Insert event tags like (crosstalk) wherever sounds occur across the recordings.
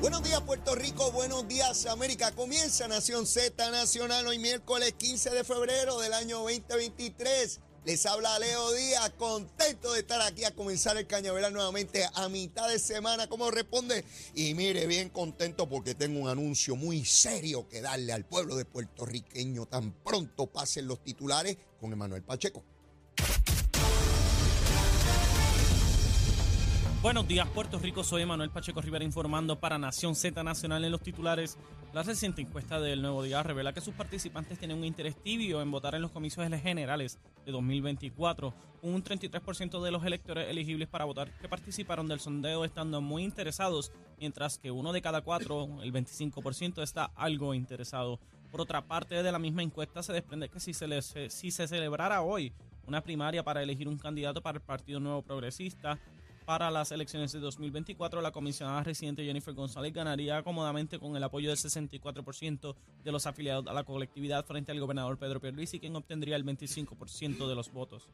Buenos días Puerto Rico, buenos días América. Comienza Nación Z Nacional hoy miércoles 15 de febrero del año 2023. Les habla Leo Díaz, contento de estar aquí a comenzar el cañaveral nuevamente a mitad de semana, como responde. Y mire, bien contento porque tengo un anuncio muy serio que darle al pueblo de puertorriqueño tan pronto pasen los titulares con Emanuel Pacheco. Buenos días, Puerto Rico. Soy Manuel Pacheco Rivera informando para Nación Z Nacional en los titulares. La reciente encuesta del Nuevo Día revela que sus participantes tienen un interés tibio en votar en los comicios generales de 2024. Un 33% de los electores elegibles para votar que participaron del sondeo estando muy interesados, mientras que uno de cada cuatro, el 25%, está algo interesado. Por otra parte, de la misma encuesta se desprende que si se, si se celebrara hoy una primaria para elegir un candidato para el Partido Nuevo Progresista, para las elecciones de 2024, la comisionada residente Jennifer González ganaría cómodamente con el apoyo del 64% de los afiliados a la colectividad frente al gobernador Pedro Pierluisi, quien obtendría el 25% de los votos.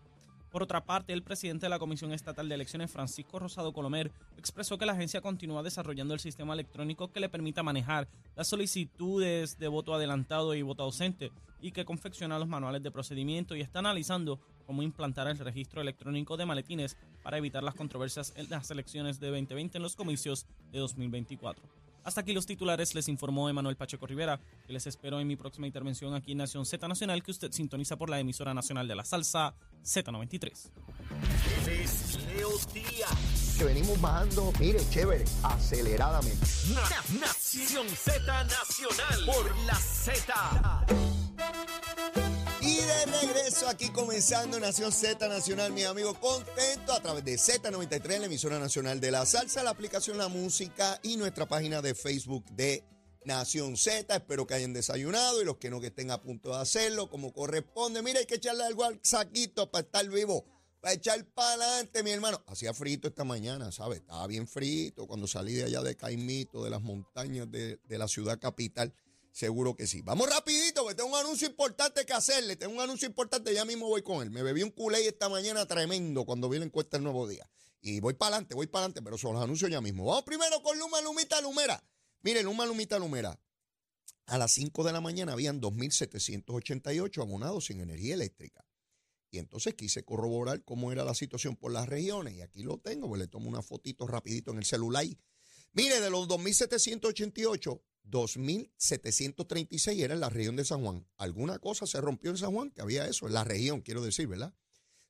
Por otra parte, el presidente de la Comisión Estatal de Elecciones, Francisco Rosado Colomer, expresó que la agencia continúa desarrollando el sistema electrónico que le permita manejar las solicitudes de voto adelantado y voto ausente y que confecciona los manuales de procedimiento y está analizando cómo implantar el registro electrónico de maletines para evitar las controversias en las elecciones de 2020 en los comicios de 2024. Hasta aquí los titulares, les informó Emanuel Pacheco Rivera, que les espero en mi próxima intervención aquí en Nación Z Nacional, que usted sintoniza por la emisora nacional de la salsa Z93. Leo Díaz. Que venimos bajando, mire, chévere, aceleradamente. Na- Nación Z Nacional por la Z. Regreso aquí comenzando Nación Z Nacional, mi amigo, contento a través de Z93, la emisora nacional de la salsa, la aplicación La Música y nuestra página de Facebook de Nación Z. Espero que hayan desayunado y los que no que estén a punto de hacerlo como corresponde. Mira, hay que echarle algo al saquito para estar vivo. Para echar para adelante, mi hermano. Hacía frito esta mañana, ¿sabes? Estaba bien frito cuando salí de allá de Caimito, de las montañas de, de la ciudad capital. Seguro que sí. Vamos rapidito, porque tengo un anuncio importante que hacerle. Tengo un anuncio importante, ya mismo voy con él. Me bebí un culé esta mañana tremendo cuando vi la encuesta el nuevo día. Y voy para adelante, voy para adelante, pero son los anuncios ya mismo. Vamos primero con Luma Lumita Lumera. Mire, Luma Lumita Lumera. A las 5 de la mañana habían 2.788 abonados sin energía eléctrica. Y entonces quise corroborar cómo era la situación por las regiones. Y aquí lo tengo, pues le tomo una fotito rapidito en el celular. Mire, de los 2.788, 2.736 era en la región de San Juan. Alguna cosa se rompió en San Juan, que había eso, en la región, quiero decir, ¿verdad?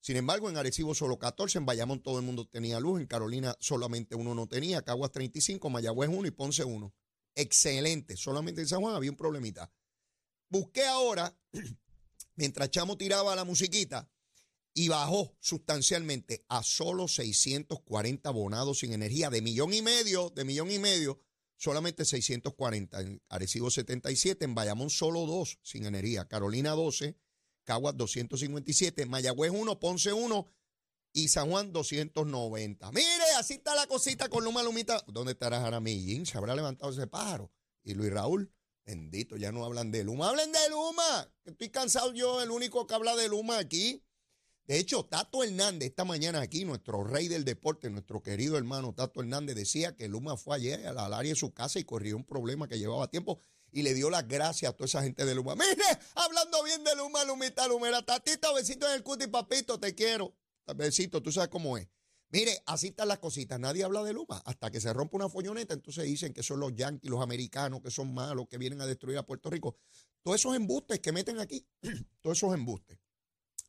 Sin embargo, en Arecibo solo 14, en Bayamón todo el mundo tenía luz, en Carolina solamente uno no tenía, Caguas 35, Mayagüez 1 y Ponce 1. Excelente, solamente en San Juan había un problemita. Busqué ahora, (clears throat) mientras Chamo tiraba la musiquita, y bajó sustancialmente a solo 640 abonados sin energía, de millón y medio, de millón y medio, solamente 640. En Arecibo 77, en Bayamón solo dos sin energía, Carolina 12, Caguas 257, Mayagüez 1, Ponce 1 y San Juan 290. Mire, así está la cosita con Luma Lumita. ¿Dónde estará Jaramillín? Se habrá levantado ese pájaro. Y Luis Raúl, bendito, ya no hablan de Luma. ¡Hablen de Luma! Estoy cansado yo, el único que habla de Luma aquí. De hecho, Tato Hernández, esta mañana aquí, nuestro rey del deporte, nuestro querido hermano Tato Hernández, decía que Luma fue ayer al área de su casa y corrió un problema que llevaba tiempo y le dio las gracias a toda esa gente de Luma. (laughs) Mire, hablando bien de Luma, Lumita, Lumera, Tatito, besito en el cuti, papito, te quiero. Besito, tú sabes cómo es. Mire, así están las cositas. Nadie habla de Luma hasta que se rompe una folloneta. Entonces dicen que son los yanquis, los americanos, que son malos, que vienen a destruir a Puerto Rico. Todos esos embustes que meten aquí, (clears throat) todos esos embustes.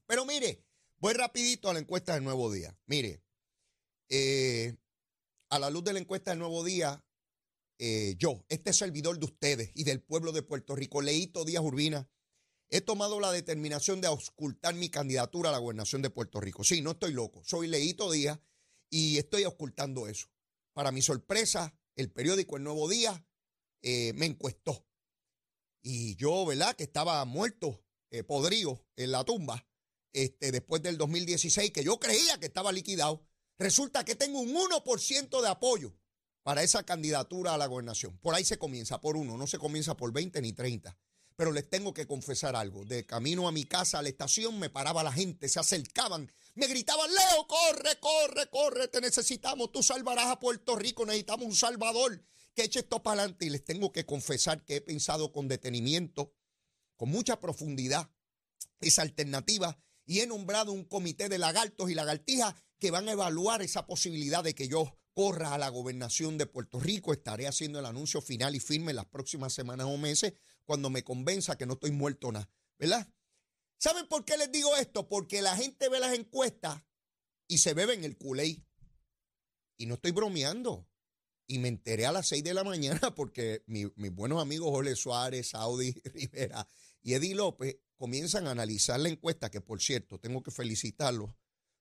Pero mire, voy rapidito a la encuesta del Nuevo Día. Mire, eh, a la luz de la encuesta del Nuevo Día, eh, yo, este servidor de ustedes y del pueblo de Puerto Rico, Leito Díaz Urbina, he tomado la determinación de ocultar mi candidatura a la gobernación de Puerto Rico. Sí, no estoy loco, soy Leito Díaz y estoy ocultando eso. Para mi sorpresa, el periódico El Nuevo Día eh, me encuestó. Y yo, ¿verdad? Que estaba muerto, eh, podrido en la tumba, este, después del 2016, que yo creía que estaba liquidado. Resulta que tengo un 1% de apoyo para esa candidatura a la gobernación. Por ahí se comienza, por uno, no se comienza por 20 ni 30. Pero les tengo que confesar algo. De camino a mi casa, a la estación, me paraba la gente, se acercaban, me gritaban, Leo, corre, corre, corre, te necesitamos, tú salvarás a Puerto Rico, necesitamos un salvador que eche esto para adelante. Y les tengo que confesar que he pensado con detenimiento, con mucha profundidad, esa alternativa y he nombrado un comité de lagartos y lagartijas que van a evaluar esa posibilidad de que yo corra a la gobernación de Puerto Rico. Estaré haciendo el anuncio final y firme en las próximas semanas o meses cuando me convenza que no estoy muerto nada, ¿verdad? ¿Saben por qué les digo esto? Porque la gente ve las encuestas y se beben el culé. Y no estoy bromeando. Y me enteré a las 6 de la mañana porque mis buenos amigos Jorge Suárez, Saudi (laughs) Rivera y Eddie López comienzan a analizar la encuesta, que por cierto, tengo que felicitarlos,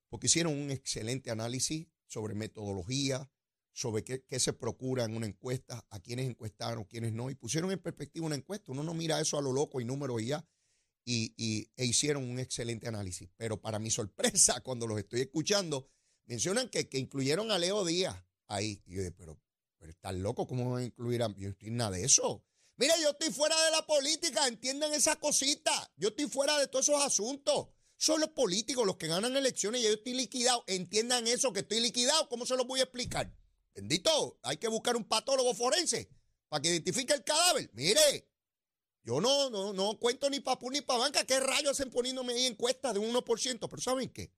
porque hicieron un excelente análisis sobre metodología, sobre qué, se procura en una encuesta, a quiénes encuestaron, quiénes no, y pusieron en perspectiva una encuesta. Uno no mira eso a lo loco y números y ya, y, e hicieron un excelente análisis. Pero para mi sorpresa, (laughs) cuando los estoy escuchando, mencionan que, incluyeron a Leo Díaz ahí. Y yo dije, pero, pero están locos, ¿cómo van a incluir a.? Yo estoy nada de eso. Mira, yo estoy fuera de la política, entiendan esa cosita. Yo estoy fuera de todos esos asuntos. Son los políticos los que ganan elecciones y yo estoy liquidado. Entiendan eso, que estoy liquidado. ¿Cómo se los voy a explicar? Bendito, hay que buscar un patólogo forense para que identifique el cadáver. Mire, yo no, no, no cuento ni para ni para banca. ¿Qué rayos hacen poniéndome ahí encuestas de un 1%? Pero ¿saben qué?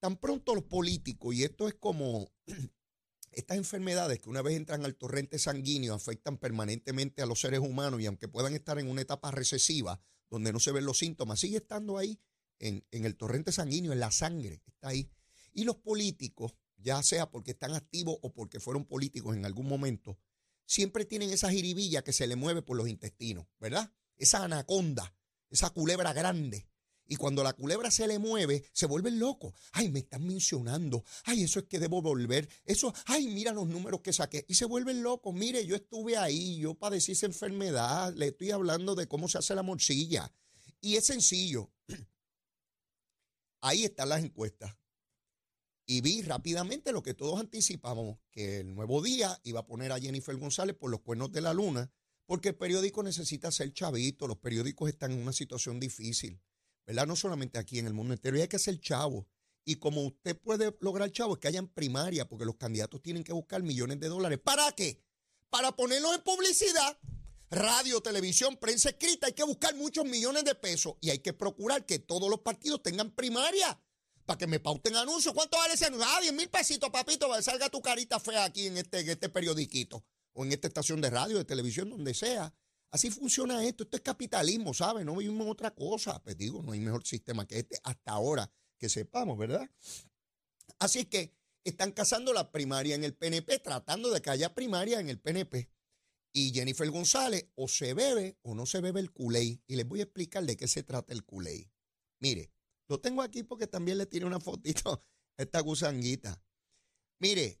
Tan pronto los políticos, y esto es como estas enfermedades que una vez entran al torrente sanguíneo afectan permanentemente a los seres humanos y aunque puedan estar en una etapa recesiva donde no se ven los síntomas, sigue estando ahí en, el torrente sanguíneo, en la sangre, está ahí. Y los políticos, ya sea porque están activos o porque fueron políticos en algún momento, siempre tienen esa jiribilla que se le mueve por los intestinos, ¿verdad? Esa anaconda, esa culebra grande y cuando la culebra se le mueve, se vuelve loco. Ay, me están mencionando. Ay, eso es que debo volver. Eso, ay, mira los números que saqué. Y se vuelven locos. Mire, yo estuve ahí, yo padecí esa enfermedad. Le estoy hablando de cómo se hace la morcilla. Y es sencillo. Ahí están las encuestas. Y vi rápidamente lo que todos anticipamos, que el nuevo día iba a poner a Jennifer González por los cuernos de la luna, porque el periódico necesita ser chavito, los periódicos están en una situación difícil. ¿Verdad? No solamente aquí en el mundo entero, y hay que ser chavo. Y como usted puede lograr chavo es que hayan primaria, porque los candidatos tienen que buscar millones de dólares. ¿Para qué? Para ponerlos en publicidad, radio, televisión, prensa escrita. Hay que buscar muchos millones de pesos y hay que procurar que todos los partidos tengan primaria para que me pauten anuncios. ¿Cuánto vale ese anuncio? Ah, 10 mil pesitos, papito, para que salga tu carita fea aquí en este, en este periodiquito o en esta estación de radio, de televisión, donde sea. Así funciona esto. Esto es capitalismo, ¿sabes? No vivimos otra cosa. Pues digo, no hay mejor sistema que este hasta ahora que sepamos, ¿verdad? Así que están cazando la primaria en el PNP, tratando de que haya primaria en el PNP. Y Jennifer González o se bebe o no se bebe el culé. Y les voy a explicar de qué se trata el culé. Mire, lo tengo aquí porque también le tiene una fotito a esta gusanguita. Mire,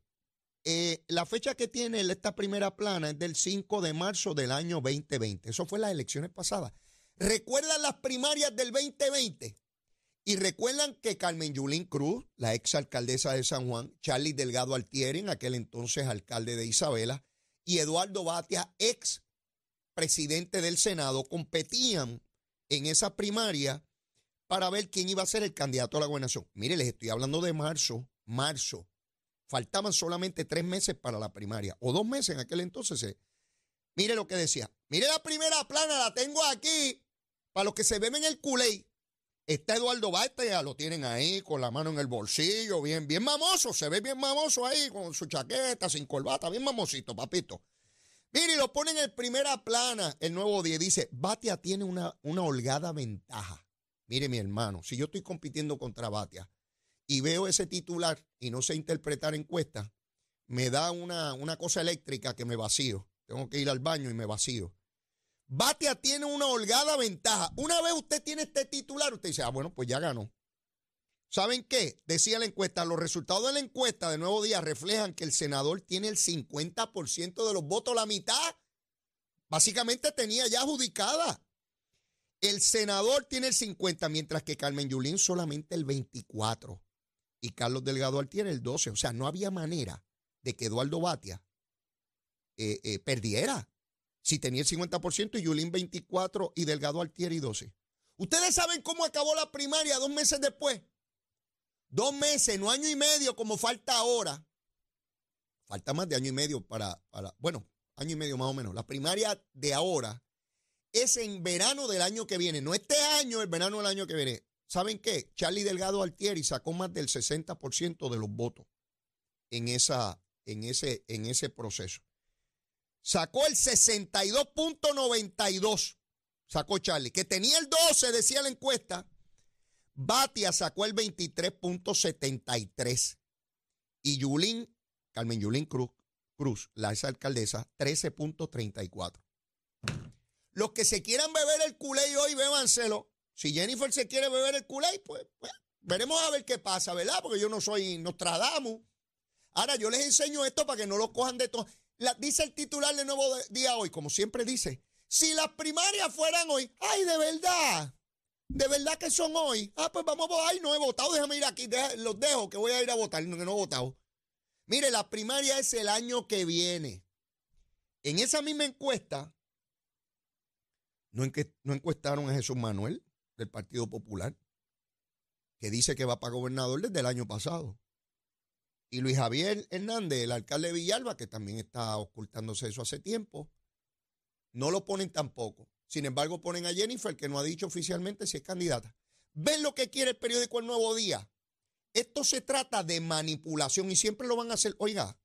eh, la fecha que tiene esta primera plana es del 5 de marzo del año 2020. Eso fue las elecciones pasadas. ¿Recuerdan las primarias del 2020? Y recuerdan que Carmen Yulín Cruz, la ex alcaldesa de San Juan, Charlie Delgado Altieri, en aquel entonces alcalde de Isabela, y Eduardo Batia, ex presidente del Senado, competían en esa primaria para ver quién iba a ser el candidato a la gobernación. Mire, les estoy hablando de marzo, marzo Faltaban solamente tres meses para la primaria, o dos meses en aquel entonces. Eh. Mire lo que decía. Mire la primera plana, la tengo aquí. Para los que se beben el culé. Está Eduardo Baita, ya lo tienen ahí con la mano en el bolsillo, bien, bien mamoso, se ve bien mamoso ahí con su chaqueta, sin corbata, bien mamosito, papito. Mire, lo ponen en primera plana, el nuevo día, dice, Batia tiene una, una holgada ventaja. Mire, mi hermano, si yo estoy compitiendo contra Batia, y veo ese titular y no sé interpretar encuestas, me da una, una cosa eléctrica que me vacío. Tengo que ir al baño y me vacío. Batia tiene una holgada ventaja. Una vez usted tiene este titular, usted dice, ah, bueno, pues ya ganó. ¿Saben qué? Decía la encuesta, los resultados de la encuesta de Nuevo Día reflejan que el senador tiene el 50% de los votos, la mitad. Básicamente tenía ya adjudicada. El senador tiene el 50, mientras que Carmen Yulín solamente el 24 y Carlos Delgado Altier el 12. O sea, no había manera de que Eduardo Batia eh, eh, perdiera si tenía el 50% y Yulín 24 y Delgado Altieri 12. Ustedes saben cómo acabó la primaria dos meses después. Dos meses, no año y medio como falta ahora. Falta más de año y medio para, para, bueno, año y medio más o menos. La primaria de ahora es en verano del año que viene. No este año, el verano del año que viene. ¿Saben qué? Charlie Delgado Altieri sacó más del 60% de los votos en, esa, en, ese, en ese proceso. Sacó el 62.92. Sacó Charlie, que tenía el 12, decía la encuesta. Batia sacó el 23.73. Y Yulín, Carmen Yulín Cruz, Cruz, la esa alcaldesa, 13.34. Los que se quieran beber el culé hoy, bébanselo. Si Jennifer se quiere beber el culé, pues, pues, veremos a ver qué pasa, ¿verdad? Porque yo no soy Nostradamus. Ahora yo les enseño esto para que no lo cojan de todo. dice el titular de Nuevo Día hoy, como siempre dice, si las primarias fueran hoy, ay, de verdad, de verdad que son hoy. Ah, pues vamos a votar. Ay, no he votado, déjame ir aquí, los dejo, que voy a ir a votar, que no he votado. Mire, la primaria es el año que viene. En esa misma encuesta, no, no encuestaron a Jesús Manuel del Partido Popular, que dice que va para gobernador desde el año pasado. Y Luis Javier Hernández, el alcalde de Villalba, que también está ocultándose eso hace tiempo, no lo ponen tampoco. Sin embargo, ponen a Jennifer, que no ha dicho oficialmente si es candidata. ¿Ven lo que quiere el periódico El Nuevo Día? Esto se trata de manipulación y siempre lo van a hacer. Oiga,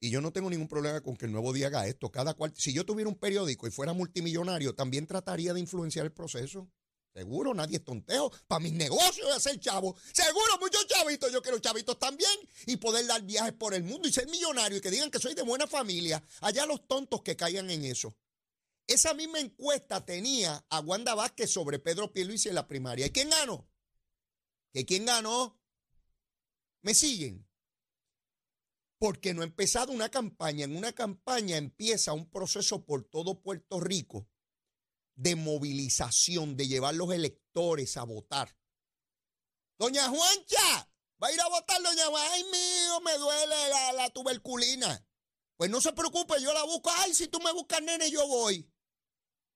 y yo no tengo ningún problema con que el Nuevo Día haga esto. Cada cual, si yo tuviera un periódico y fuera multimillonario, también trataría de influenciar el proceso. Seguro, nadie es tonteo. Para mis negocios de hacer chavo. Seguro, muchos chavitos. Yo quiero chavitos también. Y poder dar viajes por el mundo y ser millonario y que digan que soy de buena familia. Allá los tontos que caigan en eso. Esa misma encuesta tenía a Wanda Vázquez sobre Pedro Pierluisi en la primaria. ¿Y quién ganó? ¿Que quién ganó? ¿Me siguen? Porque no ha empezado una campaña. En una campaña empieza un proceso por todo Puerto Rico de movilización, de llevar los electores a votar. Doña Juancha, va a ir a votar, doña Juancha. Ay, mío, me duele la, tuberculina. Pues no se preocupe, yo la busco. Ay, si tú me buscas, nene, yo voy.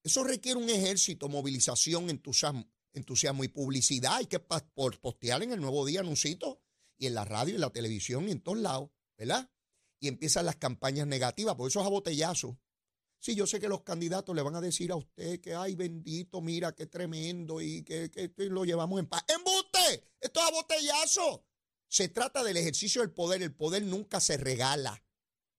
Eso requiere un ejército, movilización, entusiasmo, entusiasmo y publicidad. Hay que postear en el nuevo día anuncitos y en la radio, y en la televisión y en todos lados, ¿verdad? Y empiezan las campañas negativas, por eso es a botellazo. Sí, yo sé que los candidatos le van a decir a usted que, ay, bendito, mira, qué tremendo y que, lo llevamos en paz. ¡Embuste! Esto es a botellazo. Se trata del ejercicio del poder. El poder nunca se regala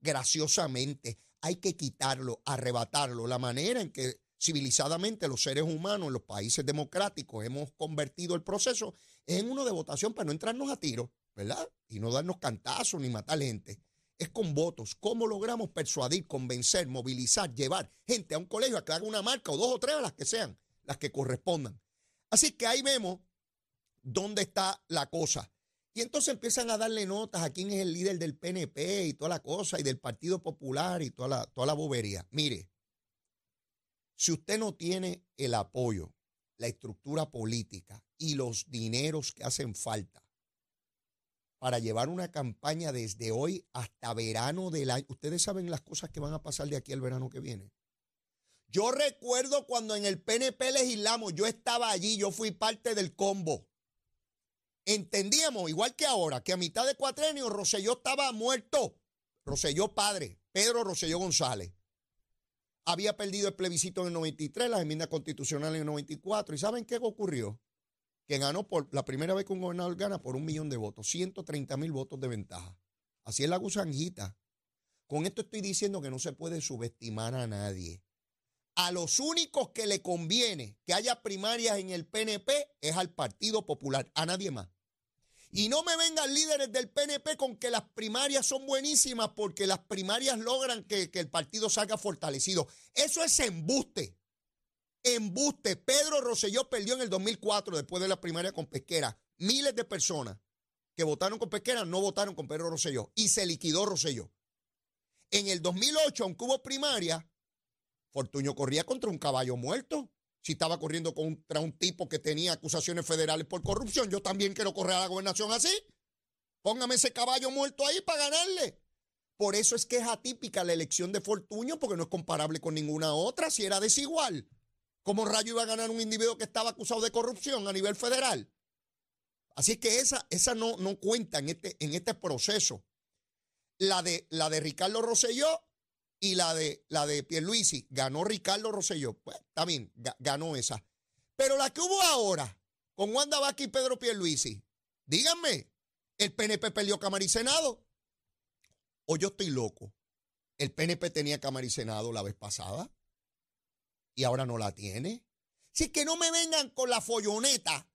graciosamente. Hay que quitarlo, arrebatarlo. La manera en que civilizadamente los seres humanos en los países democráticos hemos convertido el proceso es en uno de votación para no entrarnos a tiro, ¿verdad? Y no darnos cantazos ni matar gente es con votos. ¿Cómo logramos persuadir, convencer, movilizar, llevar gente a un colegio a que haga una marca o dos o tres, las que sean, las que correspondan? Así que ahí vemos dónde está la cosa. Y entonces empiezan a darle notas a quién es el líder del PNP y toda la cosa, y del Partido Popular y toda la, toda la bobería. Mire, si usted no tiene el apoyo, la estructura política y los dineros que hacen falta para llevar una campaña desde hoy hasta verano del año. Ustedes saben las cosas que van a pasar de aquí al verano que viene. Yo recuerdo cuando en el PNP legislamos, yo estaba allí, yo fui parte del combo. Entendíamos, igual que ahora, que a mitad de cuatrenio Roselló estaba muerto. Roselló padre, Pedro Roselló González. Había perdido el plebiscito en el 93, las enmiendas constitucionales en el 94. ¿Y saben qué ocurrió? Que ganó por la primera vez que un gobernador gana por un millón de votos, 130 mil votos de ventaja. Así es la gusanjita. Con esto estoy diciendo que no se puede subestimar a nadie. A los únicos que le conviene que haya primarias en el PNP es al Partido Popular, a nadie más. Y no me vengan líderes del PNP con que las primarias son buenísimas porque las primarias logran que, que el partido salga fortalecido. Eso es embuste. Embuste. Pedro Rosselló perdió en el 2004 después de la primaria con Pesquera. Miles de personas que votaron con Pesquera no votaron con Pedro Rosselló y se liquidó Rosselló. En el 2008, aunque hubo primaria, Fortuño corría contra un caballo muerto. Si estaba corriendo contra un tipo que tenía acusaciones federales por corrupción, yo también quiero correr a la gobernación así. Póngame ese caballo muerto ahí para ganarle. Por eso es que es atípica la elección de Fortuño, porque no es comparable con ninguna otra, si era desigual. ¿Cómo rayo iba a ganar un individuo que estaba acusado de corrupción a nivel federal? Así es que esa, esa no, no cuenta en este, en este proceso. La de, la de Ricardo Rosselló y la de, la de Pierluisi. Ganó Ricardo Rosselló. Pues está bien, ganó esa. Pero la que hubo ahora, con Wanda Vaca y Pedro Pierluisi, díganme, ¿el PNP perdió Cámara Senado? ¿O yo estoy loco? El PNP tenía Cámara Senado la vez pasada y ahora no la tiene. Si que no me vengan con la folloneta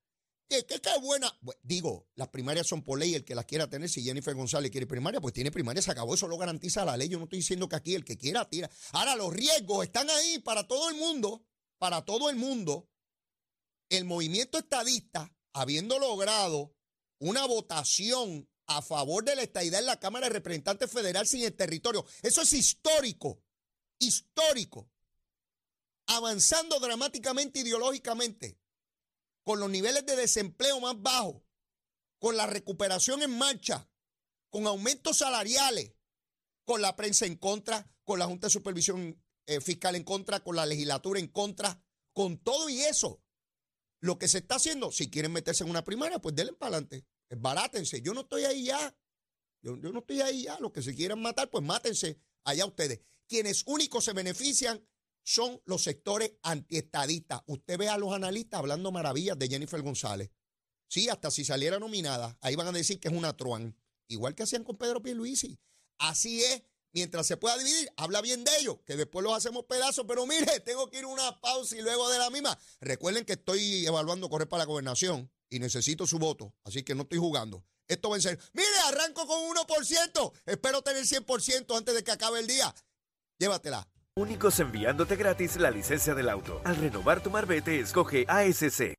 ¿Qué, qué, buena? Digo, las primarias son por ley, el que las quiera tener, si Jennifer González quiere primaria, pues tiene primaria, se acabó, eso lo garantiza la ley. Yo no estoy diciendo que aquí el que quiera tira. Ahora, los riesgos están ahí para todo el mundo, para todo el mundo. El movimiento estadista, habiendo logrado una votación a favor de la estadidad en la Cámara de Representantes Federal sin el territorio, eso es histórico, histórico, avanzando dramáticamente ideológicamente con los niveles de desempleo más bajos, con la recuperación en marcha, con aumentos salariales, con la prensa en contra, con la Junta de Supervisión eh, Fiscal en contra, con la legislatura en contra, con todo y eso. Lo que se está haciendo, si quieren meterse en una primaria, pues denle para adelante. Barátense. Yo no estoy ahí ya. Yo, no estoy ahí ya. Los que se quieran matar, pues mátense allá ustedes. Quienes únicos se benefician son los sectores antiestadistas. Usted ve a los analistas hablando maravillas de Jennifer González. Sí, hasta si saliera nominada, ahí van a decir que es una truán. Igual que hacían con Pedro Pierluisi. Así es, mientras se pueda dividir, habla bien de ellos, que después los hacemos pedazos, pero mire, (laughs) tengo que ir a una pausa y luego de la misma. Recuerden que estoy evaluando correr para la gobernación y necesito su voto, así que no estoy jugando. Esto va a ser, mire, arranco con 1%, espero tener 100% antes de que acabe el día. Llévatela. Únicos enviándote gratis la licencia del auto. Al renovar tu marbete, escoge ASC.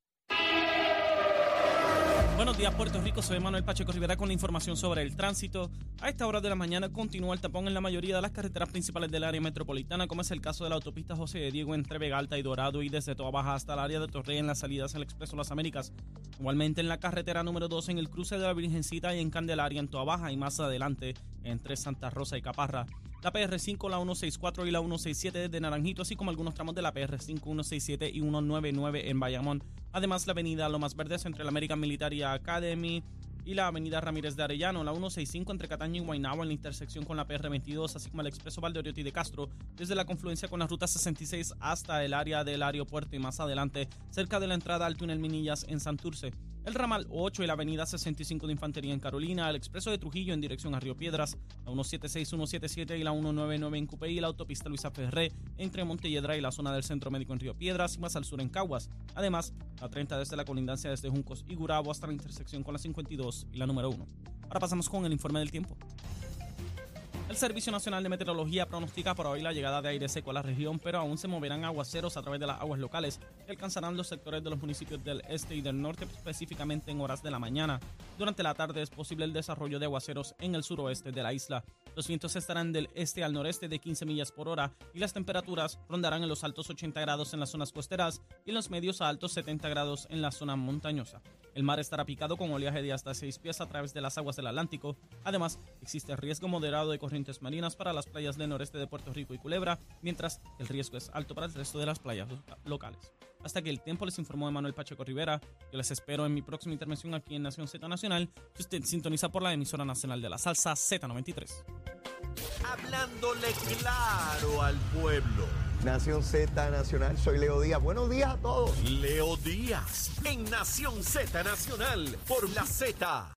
Buenos días, Puerto Rico. Soy Manuel Pacheco Rivera con la información sobre el tránsito. A esta hora de la mañana continúa el tapón en la mayoría de las carreteras principales del área metropolitana, como es el caso de la autopista José de Diego entre Vega Alta y Dorado y desde Toa Baja hasta el área de Torrey en las salidas al Expreso Las Américas. Igualmente en la carretera número 2 en el cruce de la Virgencita y en Candelaria en Toa Baja y más adelante entre Santa Rosa y Caparra la PR5, la 164 y la 167 de Naranjito, así como algunos tramos de la PR5, 167 y 199 en Bayamón. Además, la avenida Lomas Verdes entre la American Military Academy y la avenida Ramírez de Arellano, la 165 entre Cataño y Guaynabo en la intersección con la PR22, así como el expreso Valdeoriotti de Castro, desde la confluencia con la ruta 66 hasta el área del aeropuerto y más adelante, cerca de la entrada al túnel Minillas en Santurce el ramal 8 y la avenida 65 de Infantería en Carolina, el expreso de Trujillo en dirección a Río Piedras, la 176, 177 y la 199 en Cupey la autopista Luisa Ferré entre Montelledra y la zona del Centro Médico en Río Piedras y más al sur en Caguas. Además, la 30 desde la colindancia desde Juncos y Gurabo hasta la intersección con la 52 y la número 1. Ahora pasamos con el informe del tiempo. El Servicio Nacional de Meteorología pronostica para hoy la llegada de aire seco a la región, pero aún se moverán aguaceros a través de las aguas locales que alcanzarán los sectores de los municipios del este y del norte, específicamente en horas de la mañana. Durante la tarde es posible el desarrollo de aguaceros en el suroeste de la isla. Los vientos estarán del este al noreste de 15 millas por hora y las temperaturas rondarán en los altos 80 grados en las zonas costeras y en los medios a altos 70 grados en la zona montañosa. El mar estará picado con oleaje de hasta 6 pies a través de las aguas del Atlántico. Además, existe riesgo moderado de corrientes marinas para las playas del noreste de Puerto Rico y Culebra, mientras el riesgo es alto para el resto de las playas locales. Hasta que el tiempo les informó Manuel Pacheco Rivera. Yo les espero en mi próxima intervención aquí en Nación Z Nacional, que usted sintoniza por la emisora nacional de la salsa Z93. Hablándole claro al pueblo. Nación Z Nacional, soy Leo Díaz. Buenos días a todos. Leo Díaz, en Nación Z Nacional, por la Z.